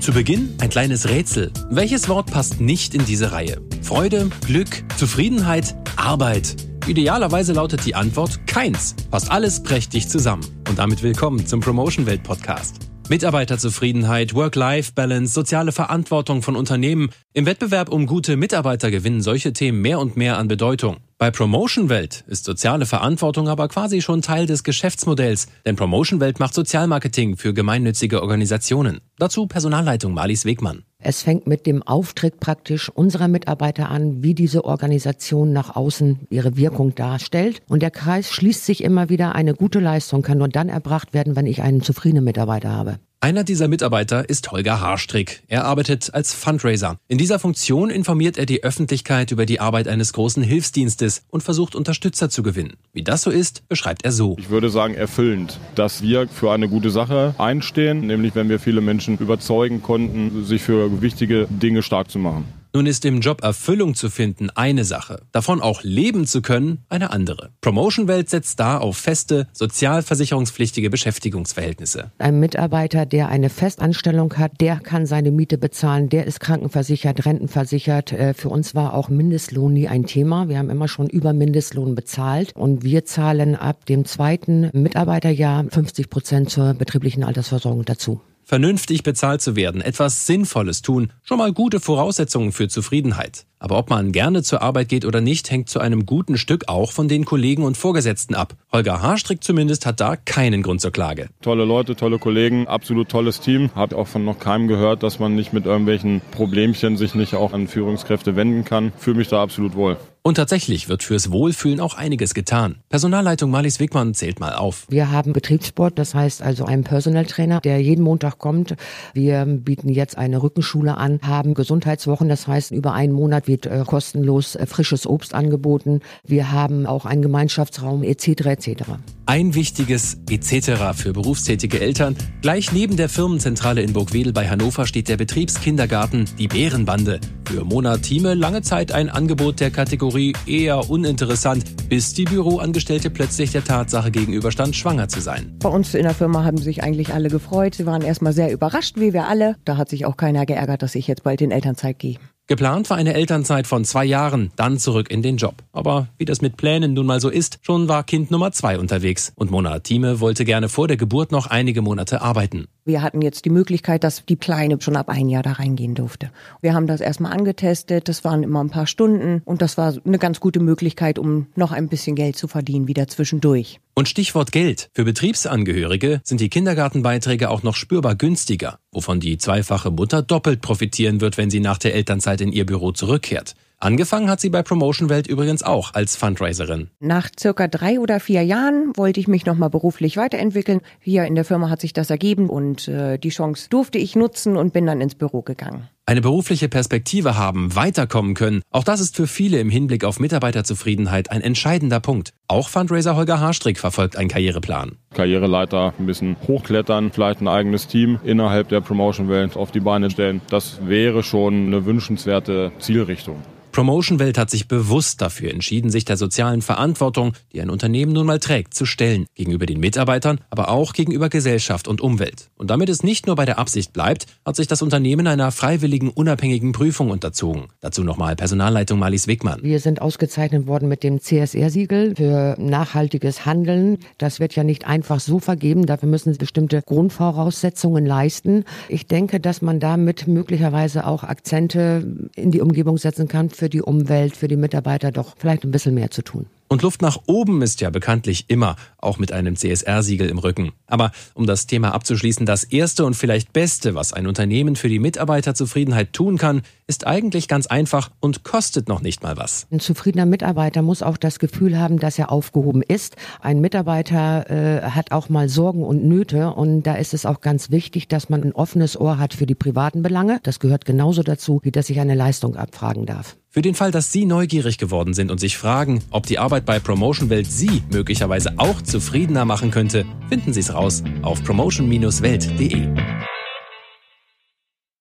Zu Beginn ein kleines Rätsel. Welches Wort passt nicht in diese Reihe? Freude, Glück, Zufriedenheit, Arbeit. Idealerweise lautet die Antwort keins. Passt alles prächtig zusammen. Und damit willkommen zum Promotion Welt Podcast. Mitarbeiterzufriedenheit, Work-Life-Balance, soziale Verantwortung von Unternehmen. Im Wettbewerb um gute Mitarbeiter gewinnen solche Themen mehr und mehr an Bedeutung. Bei Promotion Welt ist soziale Verantwortung aber quasi schon Teil des Geschäftsmodells, denn Promotion Welt macht Sozialmarketing für gemeinnützige Organisationen. Dazu Personalleitung Marlies Wegmann. Es fängt mit dem Auftritt praktisch unserer Mitarbeiter an, wie diese Organisation nach außen ihre Wirkung darstellt. Und der Kreis schließt sich immer wieder, eine gute Leistung kann nur dann erbracht werden, wenn ich einen zufriedenen Mitarbeiter habe. Einer dieser Mitarbeiter ist Holger Haarstrick. Er arbeitet als Fundraiser. In dieser Funktion informiert er die Öffentlichkeit über die Arbeit eines großen Hilfsdienstes und versucht Unterstützer zu gewinnen. Wie das so ist, beschreibt er so. Ich würde sagen erfüllend, dass wir für eine gute Sache einstehen, nämlich wenn wir viele Menschen überzeugen konnten, sich für wichtige Dinge stark zu machen. Nun ist im Job Erfüllung zu finden eine Sache, davon auch leben zu können eine andere. Promotion Welt setzt da auf feste, sozialversicherungspflichtige Beschäftigungsverhältnisse. Ein Mitarbeiter, der eine Festanstellung hat, der kann seine Miete bezahlen, der ist krankenversichert, rentenversichert. Äh, für uns war auch Mindestlohn nie ein Thema. Wir haben immer schon über Mindestlohn bezahlt und wir zahlen ab dem zweiten Mitarbeiterjahr 50 Prozent zur betrieblichen Altersversorgung dazu vernünftig bezahlt zu werden, etwas Sinnvolles tun, schon mal gute Voraussetzungen für Zufriedenheit. Aber ob man gerne zur Arbeit geht oder nicht, hängt zu einem guten Stück auch von den Kollegen und Vorgesetzten ab. Holger Haarstrick zumindest hat da keinen Grund zur Klage. Tolle Leute, tolle Kollegen, absolut tolles Team. Hab auch von noch keinem gehört, dass man nicht mit irgendwelchen Problemchen sich nicht auch an Führungskräfte wenden kann. Fühle mich da absolut wohl. Und tatsächlich wird fürs Wohlfühlen auch einiges getan. Personalleitung Marlies Wigmann zählt mal auf. Wir haben Betriebssport, das heißt also einen Personal Trainer, der jeden Montag kommt. Wir bieten jetzt eine Rückenschule an, haben Gesundheitswochen, das heißt über einen Monat wird äh, kostenlos äh, frisches Obst angeboten. Wir haben auch einen Gemeinschaftsraum etc. etc. Ein wichtiges etc. für berufstätige Eltern. Gleich neben der Firmenzentrale in Burgwedel bei Hannover steht der Betriebskindergarten Die Bärenbande. Für Mona Thieme lange Zeit ein Angebot der Kategorie eher uninteressant, bis die Büroangestellte plötzlich der Tatsache gegenüberstand, schwanger zu sein. Bei uns in der Firma haben sich eigentlich alle gefreut. Sie waren erstmal sehr überrascht, wie wir alle. Da hat sich auch keiner geärgert, dass ich jetzt bald in Elternzeit gehe. Geplant war eine Elternzeit von zwei Jahren, dann zurück in den Job. Aber wie das mit Plänen nun mal so ist, schon war Kind Nummer zwei unterwegs und Mona Thieme wollte gerne vor der Geburt noch einige Monate arbeiten. Wir hatten jetzt die Möglichkeit, dass die Kleine schon ab ein Jahr da reingehen durfte. Wir haben das erstmal angetestet, das waren immer ein paar Stunden und das war eine ganz gute Möglichkeit, um noch ein bisschen Geld zu verdienen, wieder zwischendurch. Und Stichwort Geld. Für Betriebsangehörige sind die Kindergartenbeiträge auch noch spürbar günstiger, wovon die zweifache Mutter doppelt profitieren wird, wenn sie nach der Elternzeit in ihr Büro zurückkehrt. Angefangen hat sie bei Promotion Welt übrigens auch als Fundraiserin. Nach circa drei oder vier Jahren wollte ich mich nochmal beruflich weiterentwickeln. Hier in der Firma hat sich das ergeben und äh, die Chance durfte ich nutzen und bin dann ins Büro gegangen. Eine berufliche Perspektive haben, weiterkommen können, auch das ist für viele im Hinblick auf Mitarbeiterzufriedenheit ein entscheidender Punkt. Auch Fundraiser Holger Haarstrick verfolgt einen Karriereplan. Karriereleiter ein bisschen hochklettern, vielleicht ein eigenes Team innerhalb der Promotion-Welt auf die Beine stellen. Das wäre schon eine wünschenswerte Zielrichtung. Promotion Welt hat sich bewusst dafür entschieden, sich der sozialen Verantwortung, die ein Unternehmen nun mal trägt, zu stellen. Gegenüber den Mitarbeitern, aber auch gegenüber Gesellschaft und Umwelt. Und damit es nicht nur bei der Absicht bleibt, hat sich das Unternehmen einer freiwilligen, unabhängigen Prüfung unterzogen. Dazu nochmal Personalleitung Marlies Wigmann. Wir sind ausgezeichnet worden mit dem CSR-Siegel für nachhaltiges Handeln. Das wird ja nicht einfach so vergeben. Dafür müssen bestimmte Grundvoraussetzungen leisten. Ich denke, dass man damit möglicherweise auch Akzente in die Umgebung setzen kann für die Umwelt, für die Mitarbeiter doch vielleicht ein bisschen mehr zu tun. Und Luft nach oben ist ja bekanntlich immer, auch mit einem CSR-Siegel im Rücken. Aber um das Thema abzuschließen, das Erste und vielleicht Beste, was ein Unternehmen für die Mitarbeiterzufriedenheit tun kann, ist eigentlich ganz einfach und kostet noch nicht mal was. Ein zufriedener Mitarbeiter muss auch das Gefühl haben, dass er aufgehoben ist. Ein Mitarbeiter äh, hat auch mal Sorgen und Nöte und da ist es auch ganz wichtig, dass man ein offenes Ohr hat für die privaten Belange. Das gehört genauso dazu, wie dass ich eine Leistung abfragen darf. Für den Fall, dass Sie neugierig geworden sind und sich fragen, ob die Arbeit bei Promotion Welt Sie möglicherweise auch zufriedener machen könnte, finden Sie es raus auf promotion-welt.de.